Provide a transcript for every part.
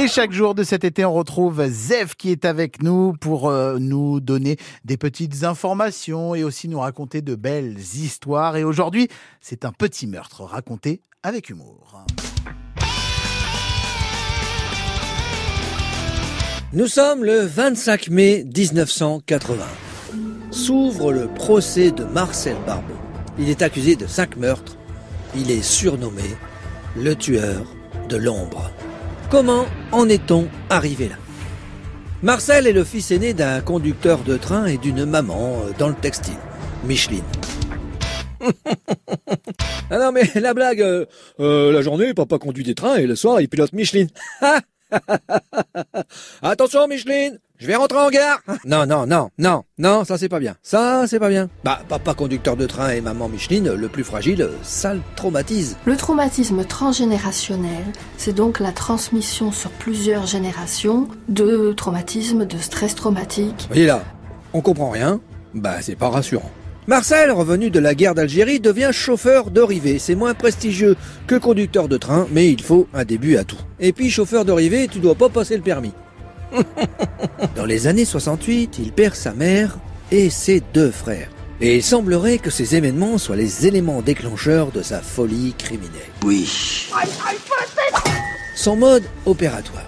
Et chaque jour de cet été, on retrouve Zef qui est avec nous pour euh, nous donner des petites informations et aussi nous raconter de belles histoires. Et aujourd'hui, c'est un petit meurtre raconté avec humour. Nous sommes le 25 mai 1980. S'ouvre le procès de Marcel Barbeau. Il est accusé de cinq meurtres. Il est surnommé le tueur de l'ombre. Comment en est-on arrivé là? Marcel est le fils aîné d'un conducteur de train et d'une maman euh, dans le textile, Micheline. ah non mais la blague, euh, euh, la journée papa conduit des trains et le soir il pilote Micheline. Attention Micheline, je vais rentrer en gare. Non, non, non, non, non, ça c'est pas bien. Ça c'est pas bien. Bah, papa conducteur de train et maman Micheline, le plus fragile, ça le traumatise. Le traumatisme transgénérationnel, c'est donc la transmission sur plusieurs générations de traumatismes, de stress traumatique. Voyez là, on comprend rien, bah c'est pas rassurant. Marcel, revenu de la guerre d'Algérie, devient chauffeur de rivée. C'est moins prestigieux que conducteur de train, mais il faut un début à tout. Et puis chauffeur de rivée, tu dois pas passer le permis. Dans les années 68, il perd sa mère et ses deux frères. Et il semblerait que ces événements soient les éléments déclencheurs de sa folie criminelle. Oui. Son mode opératoire.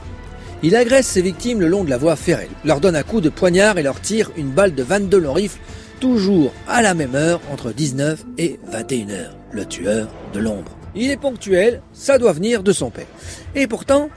Il agresse ses victimes le long de la voie ferrée, leur donne un coup de poignard et leur tire une balle de 22 long rifle, toujours à la même heure, entre 19 et 21 heures. Le tueur de l'ombre. Il est ponctuel, ça doit venir de son père. Et pourtant,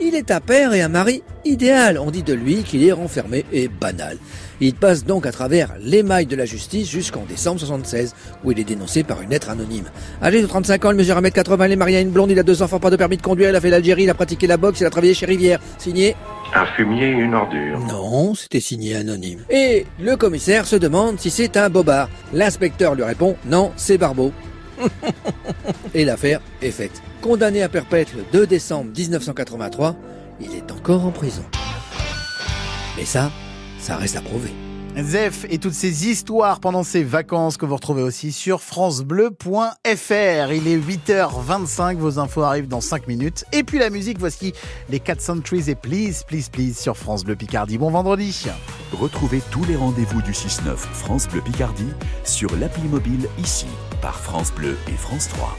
il est un père et un mari idéal. On dit de lui qu'il est renfermé et banal. Il passe donc à travers l'émail de la justice jusqu'en décembre 76, où il est dénoncé par une lettre anonyme. Âgé de 35 ans, il mesure 1m80, il est marié à une blonde, il a deux enfants, pas de permis de conduire, il a fait l'Algérie, il a pratiqué la boxe, il a travaillé chez Rivière. Signé Un fumier et une ordure. Non, c'était signé anonyme. Et le commissaire se demande si c'est un bobard. L'inspecteur lui répond non, c'est Barbeau. Et l'affaire est faite. Condamné à perpète le 2 décembre 1983, il est encore en prison. Mais ça, ça reste à prouver. Zef et toutes ces histoires pendant ses vacances que vous retrouvez aussi sur francebleu.fr. Il est 8h25, vos infos arrivent dans 5 minutes. Et puis la musique, voici les 4 Centuries et Please, Please, Please sur France Bleu Picardie. Bon vendredi Retrouvez tous les rendez-vous du 6-9 France Bleu Picardie sur l'appli mobile ici par France Bleu et France 3.